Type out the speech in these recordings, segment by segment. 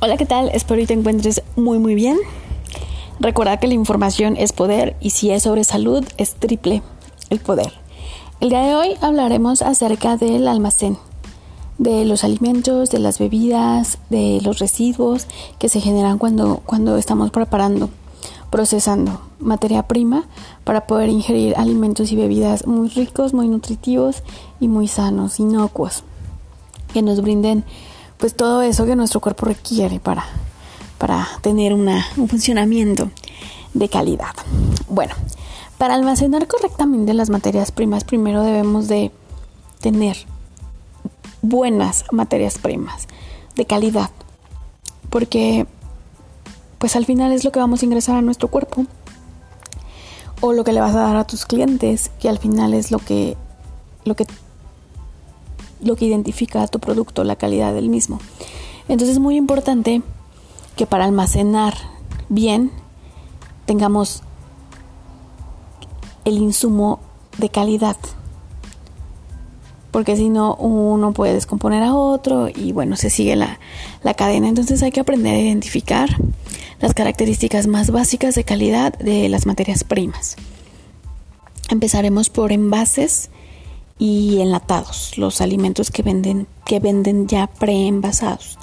Hola, ¿qué tal? Espero que te encuentres muy muy bien. Recuerda que la información es poder y si es sobre salud es triple el poder. El día de hoy hablaremos acerca del almacén, de los alimentos, de las bebidas, de los residuos que se generan cuando, cuando estamos preparando, procesando materia prima para poder ingerir alimentos y bebidas muy ricos, muy nutritivos y muy sanos, inocuos, que nos brinden pues todo eso que nuestro cuerpo requiere para, para tener una, un funcionamiento de calidad. Bueno, para almacenar correctamente las materias primas, primero debemos de tener buenas materias primas de calidad, porque pues al final es lo que vamos a ingresar a nuestro cuerpo o lo que le vas a dar a tus clientes, que al final es lo que lo que lo que identifica a tu producto, la calidad del mismo. Entonces es muy importante que para almacenar bien tengamos el insumo de calidad. Porque si no, uno puede descomponer a otro y bueno, se sigue la, la cadena. Entonces hay que aprender a identificar las características más básicas de calidad de las materias primas. Empezaremos por envases y enlatados, los alimentos que venden, que venden ya preenvasados.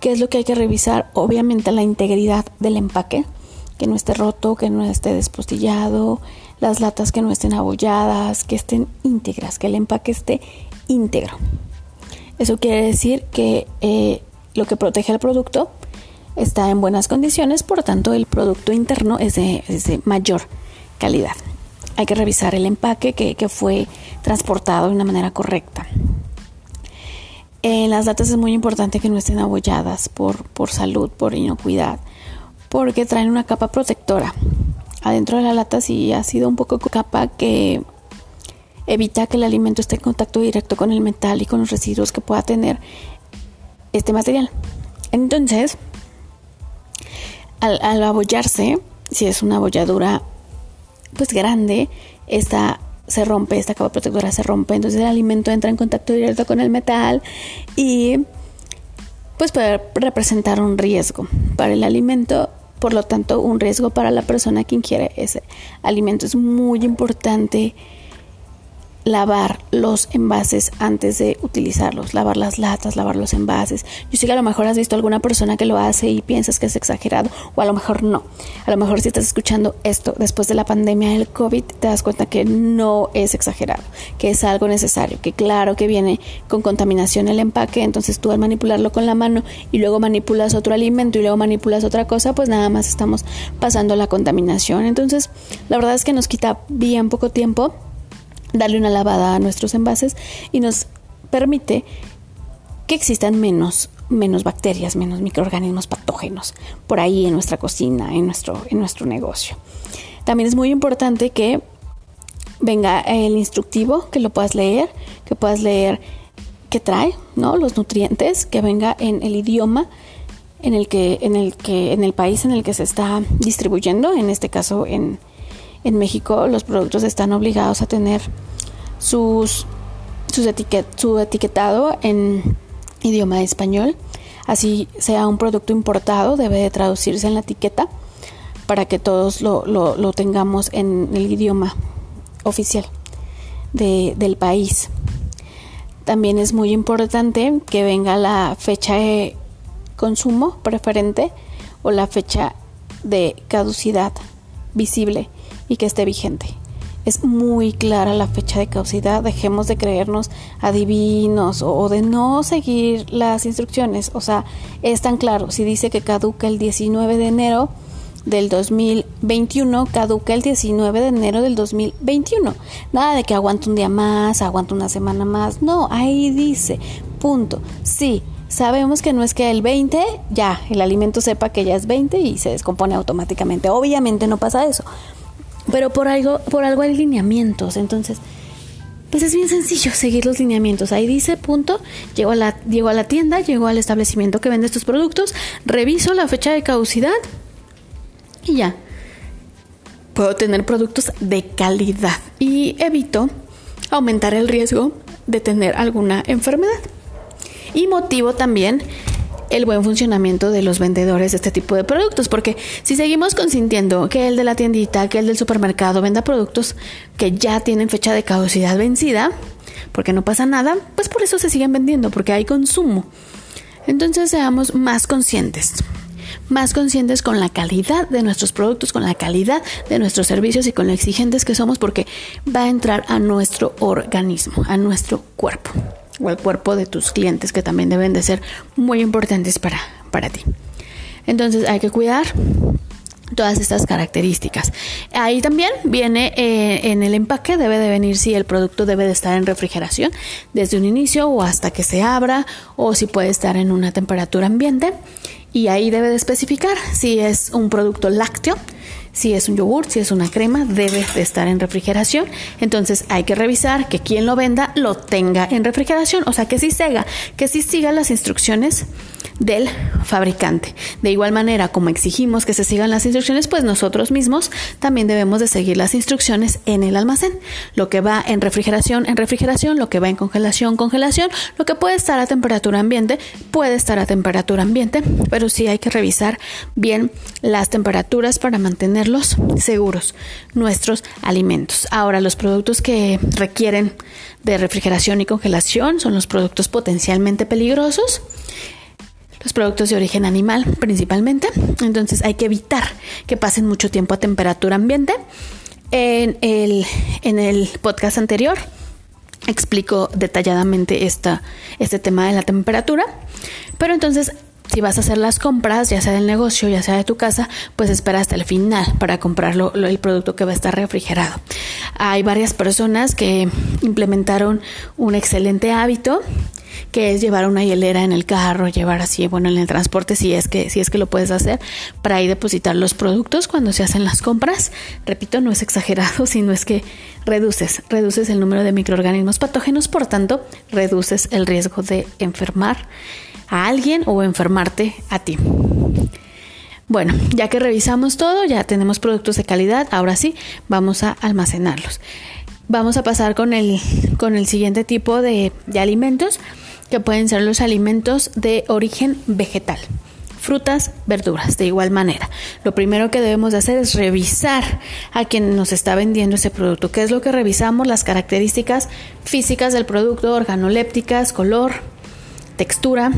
¿Qué es lo que hay que revisar? Obviamente la integridad del empaque, que no esté roto, que no esté despostillado, las latas que no estén abolladas, que estén íntegras, que el empaque esté íntegro. Eso quiere decir que eh, lo que protege al producto está en buenas condiciones, por tanto el producto interno es de mayor calidad hay que revisar el empaque que, fue transportado de una manera correcta. En las latas es muy importante que no estén abolladas por, por salud, por inocuidad, porque traen una capa protectora. Adentro de la lata sí ha sido un poco capa que evita que el alimento esté en contacto directo con el metal y con los residuos que pueda tener este material. Entonces, al, al abollarse, si es una abolladura pues grande, esta se rompe, esta capa protectora se rompe, entonces el alimento entra en contacto directo con el metal y pues puede representar un riesgo para el alimento, por lo tanto un riesgo para la persona que ingiere ese alimento. Es muy importante lavar los envases antes de utilizarlos, lavar las latas, lavar los envases. Yo sé que a lo mejor has visto alguna persona que lo hace y piensas que es exagerado, o a lo mejor no. A lo mejor si estás escuchando esto después de la pandemia del COVID, te das cuenta que no es exagerado, que es algo necesario, que claro que viene con contaminación el empaque, entonces tú al manipularlo con la mano y luego manipulas otro alimento y luego manipulas otra cosa, pues nada más estamos pasando la contaminación. Entonces, la verdad es que nos quita bien poco tiempo darle una lavada a nuestros envases y nos permite que existan menos, menos bacterias, menos microorganismos patógenos por ahí en nuestra cocina, en nuestro, en nuestro negocio. También es muy importante que venga el instructivo, que lo puedas leer, que puedas leer qué trae, ¿no? Los nutrientes, que venga en el idioma en el que, en el que, en el país en el que se está distribuyendo, en este caso en, en México los productos están obligados a tener sus, sus su etiquetado en idioma español. Así sea un producto importado, debe de traducirse en la etiqueta para que todos lo, lo, tengamos en el idioma oficial del país. También es muy importante que venga la fecha de consumo preferente o la fecha de caducidad visible y que esté vigente. Es muy clara la fecha de caducidad, dejemos de creernos adivinos o, de no seguir las instrucciones. O sea, es tan claro, si dice que caduca el 19 de enero del 2021, caduca el 19 de enero del 2021. Nada de que aguante un día más, aguante una semana más. No, ahí dice, punto. Sí, sabemos que no es que el 20 ya el alimento sepa que ya es 20 y se descompone automáticamente. Obviamente no pasa eso pero por algo, por algo hay lineamientos, entonces, pues es bien sencillo seguir los lineamientos. Ahí dice, punto, llego a la, llego a la tienda, llego al establecimiento que vende estos productos, reviso la fecha de caducidad y ya. Puedo tener productos de calidad y evito aumentar el riesgo de tener alguna enfermedad. Y motivo también el buen funcionamiento de los vendedores de este tipo de productos, porque si seguimos consintiendo que el de la tiendita, que el del supermercado venda productos que ya tienen fecha de caducidad vencida, porque no pasa nada, pues por eso se siguen vendiendo, porque hay consumo. Entonces seamos más conscientes, más conscientes con la calidad de nuestros productos, con la calidad de nuestros servicios y con lo exigentes que somos, porque va a entrar a nuestro organismo, a nuestro cuerpo o al cuerpo de tus clientes que también deben de ser muy importantes para, para ti. Entonces hay que cuidar todas estas características. Ahí también viene eh, en el empaque, debe de venir si el producto debe de estar en refrigeración desde un inicio o hasta que se abra o si puede estar en una temperatura ambiente. Y ahí debe de especificar si es un producto lácteo, si es un yogur, si es una crema, debe de estar en refrigeración. Entonces hay que revisar que quien lo venda lo tenga en refrigeración, o sea que sí siga, que sí siga las instrucciones del fabricante. De igual manera, como exigimos que se sigan las instrucciones, pues nosotros mismos también debemos de seguir las instrucciones en el almacén. Lo que va en refrigeración, en refrigeración, lo que va en congelación, congelación, lo que puede estar a temperatura ambiente, puede estar a temperatura ambiente, pero sí hay que revisar bien las temperaturas para mantenerlos seguros, nuestros alimentos. Ahora, los productos que requieren de refrigeración y congelación son los productos potencialmente peligrosos los productos de origen animal principalmente. Entonces hay que evitar que pasen mucho tiempo a temperatura ambiente. En el, en el podcast anterior explico detalladamente esta, este tema de la temperatura. Pero entonces si vas a hacer las compras, ya sea del negocio, ya sea de tu casa, pues espera hasta el final para comprarlo el producto que va a estar refrigerado. Hay varias personas que implementaron un excelente hábito que es llevar una hielera en el carro, llevar así, bueno, en el transporte si es que si es que lo puedes hacer para ahí depositar los productos cuando se hacen las compras. Repito, no es exagerado, sino es que reduces, reduces el número de microorganismos patógenos, por tanto, reduces el riesgo de enfermar a alguien o enfermarte a ti. Bueno, ya que revisamos todo, ya tenemos productos de calidad, ahora sí, vamos a almacenarlos. Vamos a pasar con el, con el siguiente tipo de, de alimentos que pueden ser los alimentos de origen vegetal. Frutas, verduras, de igual manera. Lo primero que debemos hacer es revisar a quien nos está vendiendo ese producto. ¿Qué es lo que revisamos? Las características físicas del producto, organolépticas, color, textura,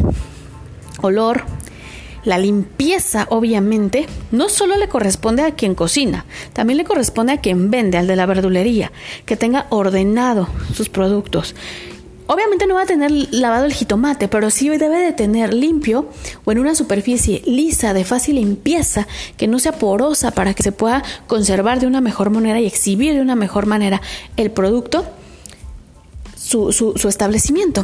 olor, la limpieza, obviamente, no solo le corresponde a quien cocina, también le corresponde a quien vende, al de la verdulería, que tenga ordenado sus productos, Obviamente no va a tener lavado el jitomate, pero sí debe de tener limpio o en una superficie lisa, de fácil limpieza, que no sea porosa para que se pueda conservar de una mejor manera y exhibir de una mejor manera el producto, su, su, su establecimiento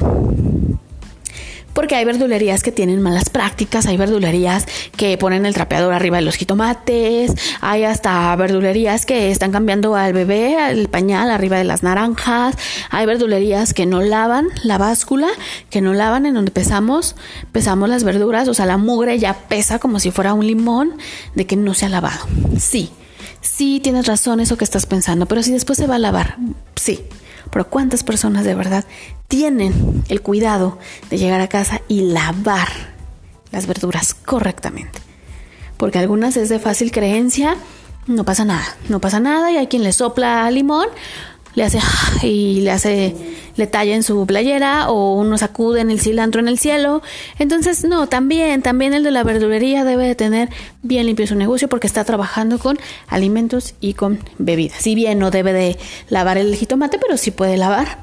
porque hay verdulerías que tienen malas prácticas, hay verdulerías que ponen el trapeador arriba de los jitomates, hay hasta verdulerías que están cambiando al bebé el pañal arriba de las naranjas, hay verdulerías que no lavan la báscula, que no lavan en donde pesamos, pesamos las verduras, o sea, la mugre ya pesa como si fuera un limón de que no se ha lavado. Sí, sí tienes razón eso que estás pensando, pero si después se va a lavar, sí. Pero ¿cuántas personas de verdad tienen el cuidado de llegar a casa y lavar las verduras correctamente? Porque algunas es de fácil creencia, no pasa nada, no pasa nada y hay quien le sopla limón le hace y le hace le talla en su playera o uno sacude en el cilantro en el cielo. Entonces, no, también, también el de la verdulería debe de tener bien limpio su negocio porque está trabajando con alimentos y con bebidas. Si bien no debe de lavar el jitomate, pero sí puede lavar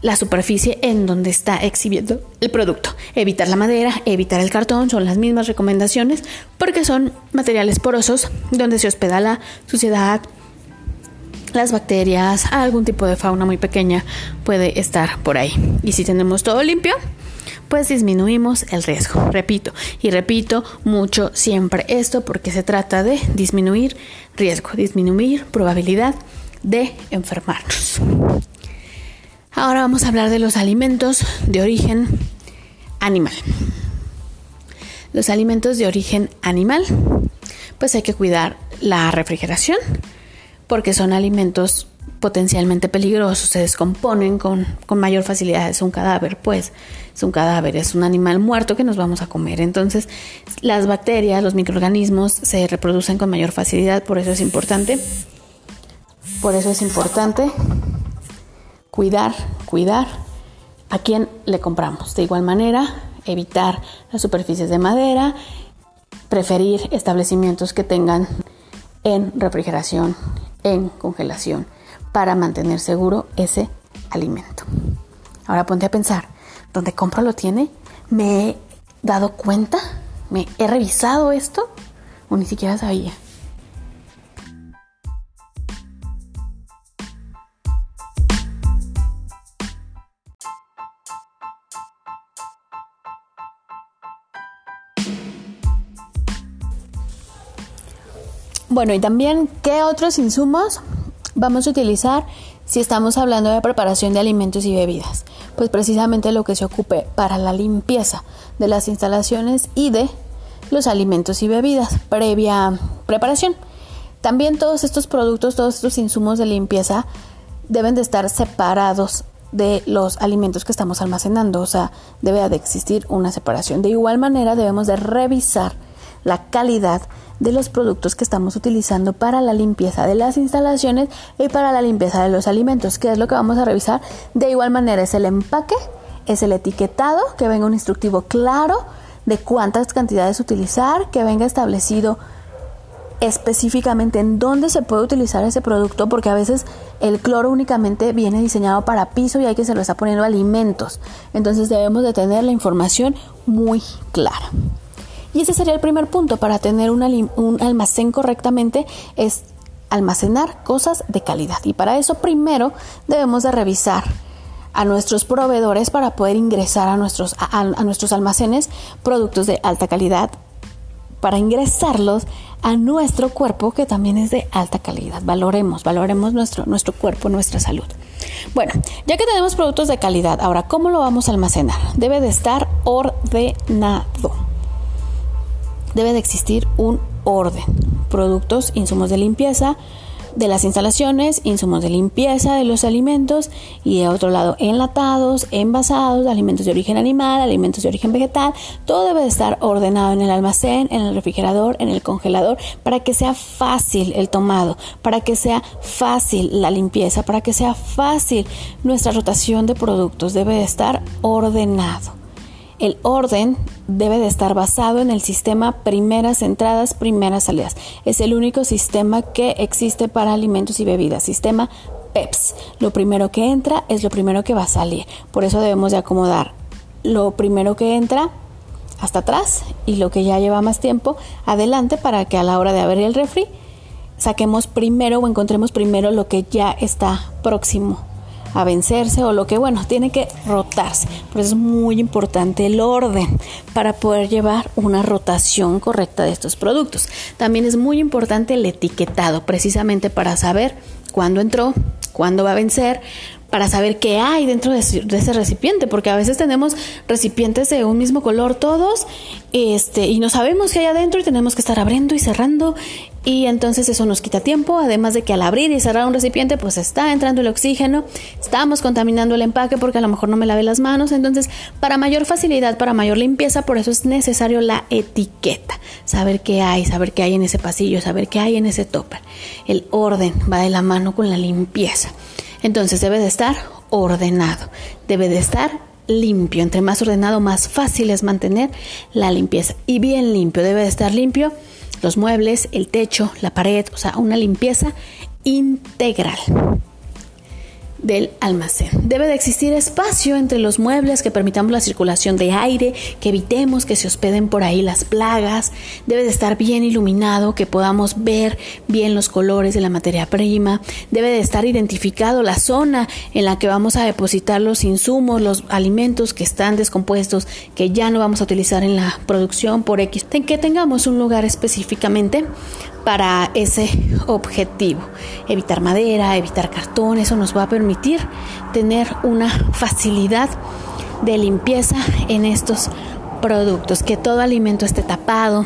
la superficie en donde está exhibiendo el producto. Evitar la madera, evitar el cartón, son las mismas recomendaciones porque son materiales porosos donde se hospeda la suciedad, las bacterias, algún tipo de fauna muy pequeña puede estar por ahí. Y si tenemos todo limpio, pues disminuimos el riesgo. Repito y repito mucho siempre esto porque se trata de disminuir riesgo, disminuir probabilidad de enfermarnos. Ahora vamos a hablar de los alimentos de origen animal. Los alimentos de origen animal, pues hay que cuidar la refrigeración, porque son alimentos potencialmente peligrosos, se descomponen con, con, mayor facilidad. Es un cadáver, pues, es un cadáver, es un animal muerto que nos vamos a comer. Entonces, las bacterias, los microorganismos se reproducen con mayor facilidad, por eso es importante, por eso es importante cuidar, cuidar a quién le compramos. De igual manera, evitar las superficies de madera, preferir establecimientos que tengan en refrigeración, en congelación para mantener seguro ese alimento. Ahora ponte a pensar, ¿dónde compro lo tiene? ¿Me he dado cuenta? ¿Me he revisado esto? ¿O ni siquiera sabía? Bueno, y también, ¿qué otros insumos vamos a utilizar si estamos hablando de preparación de alimentos y bebidas? Pues precisamente lo que se ocupe para la limpieza de las instalaciones y de los alimentos y bebidas previa preparación. También todos estos productos, todos estos insumos de limpieza deben de estar separados de los alimentos que estamos almacenando, o sea, debe de existir una separación. De igual manera debemos de revisar la calidad de los productos que estamos utilizando para la limpieza de las instalaciones y para la limpieza de los alimentos, que es lo que vamos a revisar. De igual manera es el empaque, es el etiquetado, que venga un instructivo claro de cuántas cantidades utilizar, que venga establecido específicamente en dónde se puede utilizar ese producto, porque a veces el cloro únicamente viene diseñado para piso y hay que se lo está poniendo alimentos. Entonces debemos de tener la información muy clara. Y ese sería el primer punto para tener un, almacén correctamente, es almacenar cosas de calidad. Y para eso primero debemos de revisar a nuestros proveedores para poder ingresar a nuestros, a, nuestros almacenes productos de alta calidad, para ingresarlos a nuestro cuerpo que también es de alta calidad. Valoremos, valoremos nuestro, nuestro cuerpo, nuestra salud. Bueno, ya que tenemos productos de calidad, ahora, ¿cómo lo vamos a almacenar? Debe de estar ordenado debe de existir un orden. Productos, insumos de limpieza de las instalaciones, insumos de limpieza de los alimentos y de otro lado enlatados, envasados, alimentos de origen animal, alimentos de origen vegetal. Todo debe de estar ordenado en el almacén, en el refrigerador, en el congelador, para que sea fácil el tomado, para que sea fácil la limpieza, para que sea fácil nuestra rotación de productos. Debe de estar ordenado. El orden debe de estar basado en el sistema primeras entradas, primeras salidas. Es el único sistema que existe para alimentos y bebidas, sistema PEPS. Lo primero que entra es lo primero que va a salir. Por eso debemos de acomodar lo primero que entra hasta atrás y lo que ya lleva más tiempo adelante para que a la hora de abrir el refri saquemos primero o encontremos primero lo que ya está próximo a vencerse o lo que, bueno, tiene que rotarse. Por eso es muy importante el orden para poder llevar una rotación correcta de estos productos. También es muy importante el etiquetado, precisamente para saber cuándo entró, cuándo va a vencer, para saber qué hay dentro de, ese recipiente, porque a veces tenemos recipientes de un mismo color todos, este, y no sabemos qué hay adentro y tenemos que estar abriendo y cerrando, y entonces eso nos quita tiempo, además de que al abrir y cerrar un recipiente, pues está entrando el oxígeno, estamos contaminando el empaque porque a lo mejor no me lavé las manos, entonces para mayor facilidad, para mayor limpieza, por eso es necesario la etiqueta, saber qué hay, saber qué hay en ese pasillo, saber qué hay en ese topper. El orden va de la mano con la limpieza. Entonces debe de estar ordenado, debe de estar limpio. Entre más ordenado, más fácil es mantener la limpieza. Y bien limpio, debe de estar limpio los muebles, el techo, la pared, o sea, una limpieza integral del almacén. Debe de existir espacio entre los muebles que permitamos la circulación de aire, que evitemos que se hospeden por ahí las plagas. Debe de estar bien iluminado, que podamos ver bien los colores de la materia prima. Debe de estar identificado la zona en la que vamos a depositar los insumos, los alimentos que están descompuestos, que ya no vamos a utilizar en la producción por X. Que tengamos un lugar específicamente para ese objetivo. Evitar madera, evitar cartón, eso nos va a permitir tener una facilidad de limpieza en estos productos, que todo alimento esté tapado,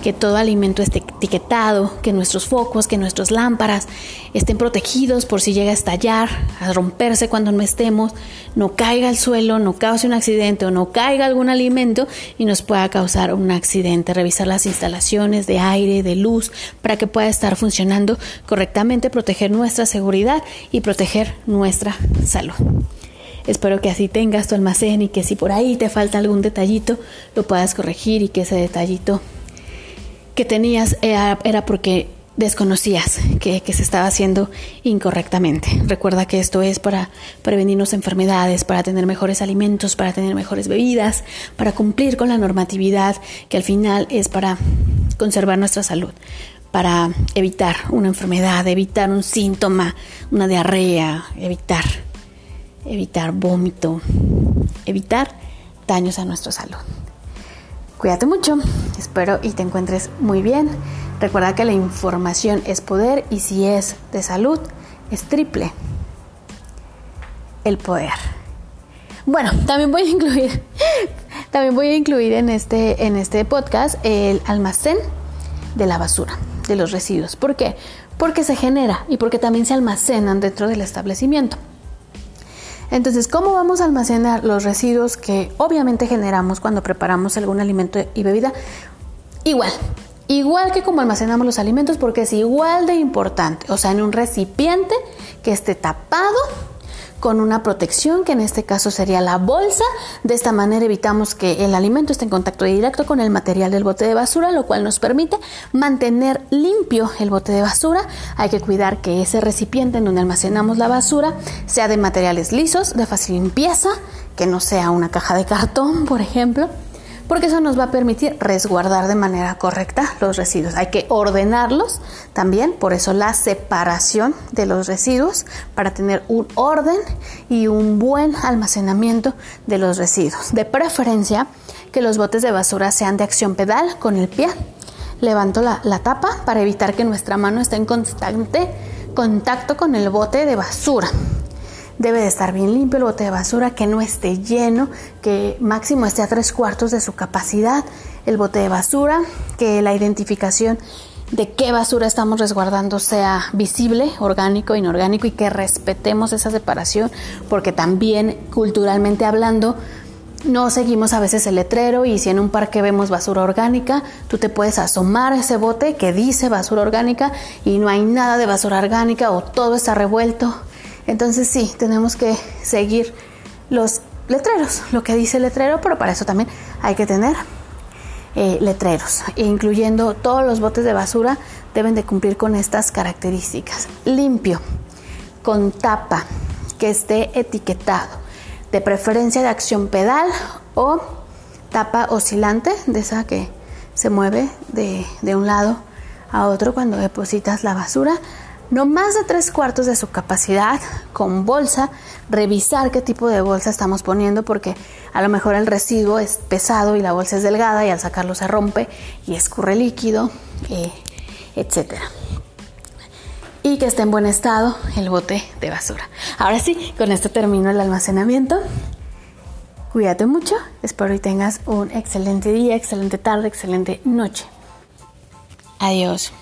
que todo alimento esté etiquetado, que nuestros focos, que nuestras lámparas estén protegidos por si llega a estallar, a romperse cuando no estemos, no caiga al suelo, no cause un accidente o no caiga algún alimento y nos pueda causar un accidente. Revisar las instalaciones de aire, de luz, para que pueda estar funcionando correctamente, proteger nuestra seguridad y proteger nuestra salud. Espero que así tengas tu almacén y que si por ahí te falta algún detallito, lo puedas corregir y que ese detallito que tenías era, porque desconocías que, se estaba haciendo incorrectamente. Recuerda que esto es para prevenirnos enfermedades, para tener mejores alimentos, para tener mejores bebidas, para cumplir con la normatividad, que al final es para conservar nuestra salud, para evitar una enfermedad, evitar un síntoma, una diarrea, evitar evitar vómito, evitar daños a nuestra salud. Cuídate mucho, espero y te encuentres muy bien. Recuerda que la información es poder y si es de salud, es triple el poder. Bueno, también voy a incluir, también voy a incluir en este, en este podcast el almacén de la basura, de los residuos. ¿Por qué? Porque se genera y porque también se almacenan dentro del establecimiento. Entonces, ¿cómo vamos a almacenar los residuos que obviamente generamos cuando preparamos algún alimento y bebida? Igual, igual que como almacenamos los alimentos porque es igual de importante, o sea, en un recipiente que esté tapado con una protección que en este caso sería la bolsa. De esta manera evitamos que el alimento esté en contacto directo con el material del bote de basura, lo cual nos permite mantener limpio el bote de basura. Hay que cuidar que ese recipiente en donde almacenamos la basura sea de materiales lisos, de fácil limpieza, que no sea una caja de cartón, por ejemplo porque eso nos va a permitir resguardar de manera correcta los residuos. Hay que ordenarlos también, por eso la separación de los residuos para tener un orden y un buen almacenamiento de los residuos. De preferencia que los botes de basura sean de acción pedal con el pie. Levanto la, la tapa para evitar que nuestra mano esté en constante contacto con el bote de basura. Debe de estar bien limpio el bote de basura, que no esté lleno, que máximo esté a tres cuartos de su capacidad. El bote de basura, que la identificación de qué basura estamos resguardando sea visible, orgánico, inorgánico y que respetemos esa separación, porque también culturalmente hablando, no seguimos a veces el letrero y si en un parque vemos basura orgánica, tú te puedes asomar a ese bote que dice basura orgánica y no hay nada de basura orgánica o todo está revuelto entonces sí, tenemos que seguir los letreros, lo que dice el letrero, pero para eso también hay que tener eh, letreros, incluyendo todos los botes de basura deben de cumplir con estas características. Limpio, con tapa, que esté etiquetado, de preferencia de acción pedal o tapa oscilante, de esa que se mueve de, de un lado a otro cuando depositas la basura no más de tres cuartos de su capacidad con bolsa, revisar qué tipo de bolsa estamos poniendo porque a lo mejor el residuo es pesado y la bolsa es delgada y al sacarlo se rompe y escurre líquido, eh, etc. Y que esté en buen estado el bote de basura. Ahora sí, con esto termino el almacenamiento. Cuídate mucho, espero y tengas un excelente día, excelente tarde, excelente noche. Adiós.